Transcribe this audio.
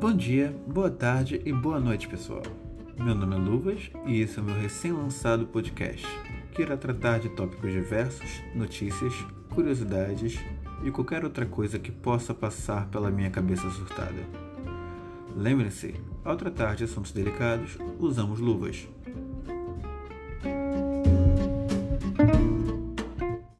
Bom dia, boa tarde e boa noite, pessoal. Meu nome é Luvas e esse é o meu recém-lançado podcast, que irá tratar de tópicos diversos, notícias, curiosidades e qualquer outra coisa que possa passar pela minha cabeça surtada. Lembre-se, ao tratar de assuntos delicados, usamos luvas.